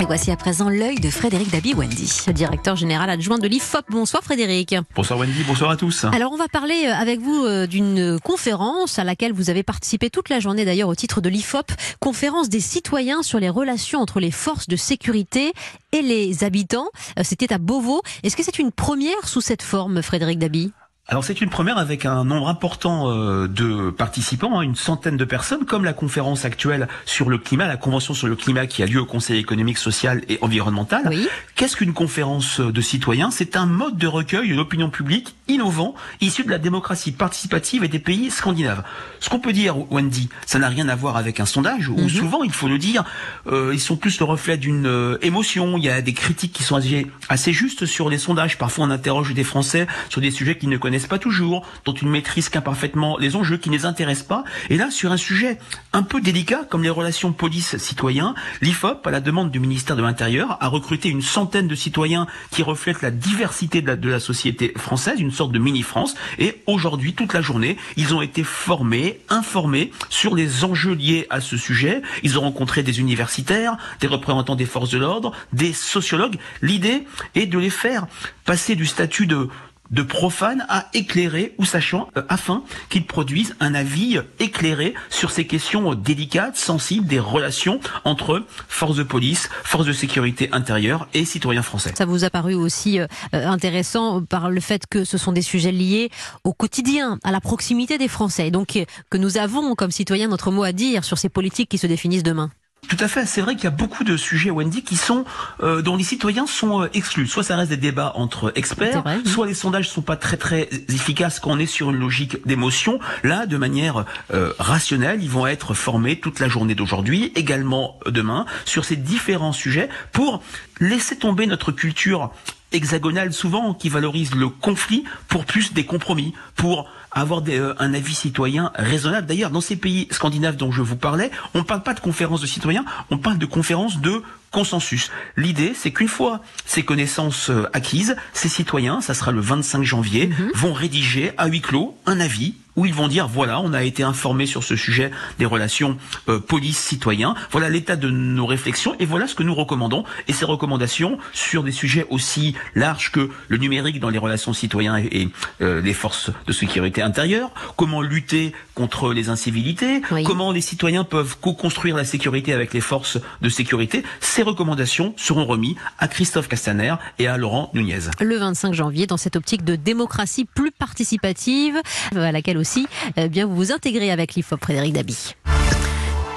Et voici à présent l'œil de Frédéric Dabi-Wendy, directeur général adjoint de l'IFOP. Bonsoir Frédéric. Bonsoir Wendy, bonsoir à tous. Alors on va parler euh, avec vous euh, d'une conférence à laquelle vous avez participé toute la journée d'ailleurs au titre de l'IFOP, conférence des citoyens sur les relations entre les forces de sécurité et les habitants. Euh, c'était à Beauvau. Est-ce que c'est une première sous cette forme, Frédéric Dabi? Alors c'est une première avec un nombre important euh, de participants, hein, une centaine de personnes, comme la conférence actuelle sur le climat, la convention sur le climat qui a lieu au Conseil économique, social et environnemental. Qu'est-ce qu'une conférence de citoyens? C'est un mode de recueil de l'opinion publique innovant, issu de la démocratie participative et des pays scandinaves. Ce qu'on peut dire, Wendy, ça n'a rien à voir avec un sondage, où mhm. souvent, il faut le dire, euh, ils sont plus le reflet d'une euh, émotion. Il y a des critiques qui sont assez, assez justes sur les sondages. Parfois, on interroge des Français sur des sujets qu'ils ne connaissent pas toujours, dont ils maîtrisent qu'imparfaitement les enjeux qui ne les intéressent pas. Et là, sur un sujet un peu délicat comme les relations police-citoyens, l'IFOP, à la demande du ministère de l'Intérieur, a recruté une centaine de citoyens qui reflètent la diversité de la, de la société française, une de mini-France. Et aujourd'hui, toute la journée, ils ont été formés, informés sur les enjeux liés à ce sujet. Ils ont rencontré des universitaires, des représentants des forces de l'ordre, des sociologues. L'idée est de les faire passer du statut de de profane à éclairer ou sachant euh, afin qu'ils produisent un avis éclairé sur ces questions délicates, sensibles des relations entre forces de police, forces de sécurité intérieure et citoyens français. Ça vous a paru aussi euh, euh, intéressant par le fait que ce sont des sujets liés au quotidien, à la proximité des Français, donc que nous avons comme citoyens notre mot à dire sur ces politiques qui se définissent demain. Tout à fait. C'est vrai qu'il y a beaucoup de sujets, Wendy, qui sont euh, dont les citoyens sont euh, exclus. Soit ça reste des débats entre experts, soit les sondages sont pas très très efficaces quand on est sur une logique d'émotion. Là, de manière euh, rationnelle, ils vont être formés toute la journée d'aujourd'hui, également demain, sur ces différents sujets pour laisser tomber notre culture hexagonale souvent qui valorise le conflit pour plus des compromis, pour avoir euh, un avis citoyen raisonnable. D'ailleurs, dans ces pays scandinaves dont je vous parlais, on ne parle pas de conférences de citoyens, on parle de conférences de consensus. L'idée, c'est qu'une fois ces connaissances euh, acquises, ces citoyens, ça sera le 25 janvier, mhm. vont rédiger à huis clos un avis où ils vont dire voilà, on a été informé sur ce sujet des relations euh, police-citoyen, voilà l'état de nos réflexions et voilà ce que nous recommandons. Et ces recommandations sur des sujets aussi larges que le numérique dans les relations citoyens et, euh, les forces de sécurité intérieure, comment lutter contre les incivilités, comment les citoyens peuvent co-construire la sécurité avec les forces de sécurité. Ces recommandations seront remises à Christophe Castaner et à Laurent Nunez. Le 25 janvier, dans cette optique de démocratie plus participative, à laquelle aussi eh bien, vous vous intégrez avec l'IFOP Frédéric Dabi.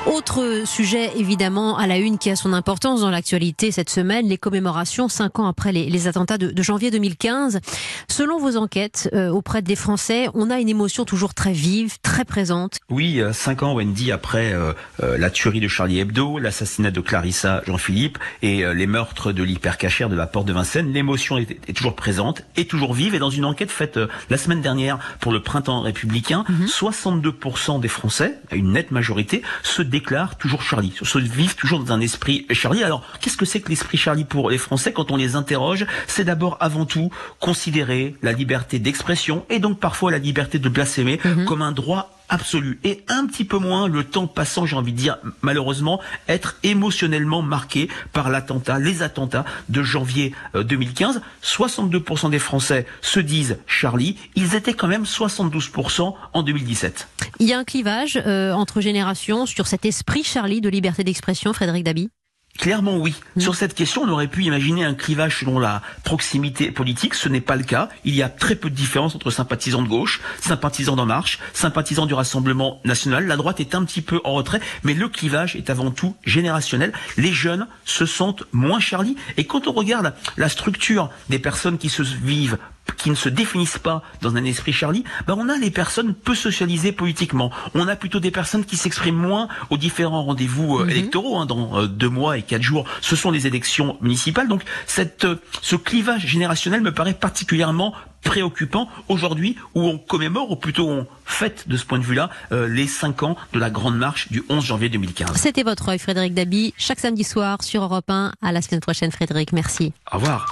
Autre sujet évidemment à la une qui a son importance dans l'actualité cette semaine, les commémorations cinq ans après les, attentats de, janvier 2015. Selon vos enquêtes euh, auprès des Français, on a une émotion toujours très vive, très présente. Oui, euh, cinq ans Wendy après euh, la tuerie de Charlie Hebdo, l'assassinat de Clarissa Jean-Philippe et les meurtres de l'hypercachère de la Porte de Vincennes, l'émotion est, toujours présente, est toujours vive. Et dans une enquête faite la semaine dernière pour le printemps républicain, 62% mhm. des Français, une nette majorité, se déclare toujours Charlie, se vivent toujours dans un esprit Charlie. Alors, qu'est-ce que c'est que l'esprit Charlie pour les Français quand on les interroge? C'est d'abord avant tout considérer la liberté d'expression et donc parfois la liberté de blasphémer mhm. comme un droit absolu et un petit peu moins le temps passant, j'ai envie de dire malheureusement, être émotionnellement marqué par l'attentat, les attentats de janvier 2015. Euh, 62% des Français se disent Charlie, ils étaient quand même 72% en 2017. Il y a un clivage euh, entre générations sur cet esprit Charlie de liberté d'expression, Frédéric Dabi? Clairement oui. Sur cette question, on aurait pu imaginer un clivage selon la proximité politique. Ce n'est pas le cas. Il y a très peu de différence entre sympathisants de gauche, sympathisants d'En Marche, sympathisants du Rassemblement National. La droite est un petit peu en retrait, mais le clivage est avant tout générationnel. Les jeunes se sentent moins Charlie. Et quand on regarde la structure des personnes qui se vivent qui ne se définissent pas dans un esprit Charlie, ben on a les personnes peu socialisées politiquement. On a plutôt des personnes qui s'expriment moins aux différents rendez-vous euh, mhm. électoraux. Hein, dans euh, deux mois et quatre jours, ce sont les élections municipales. Donc cette, euh, ce clivage générationnel me paraît particulièrement préoccupant aujourd'hui où on commémore, ou plutôt on fête de ce point de vue-là, les cinq ans de la Grande Marche du 11 janvier 2015. C'était votre œil, Frédéric Dabi, chaque samedi soir sur Europe 1. À la semaine prochaine, Frédéric. Merci. Au revoir.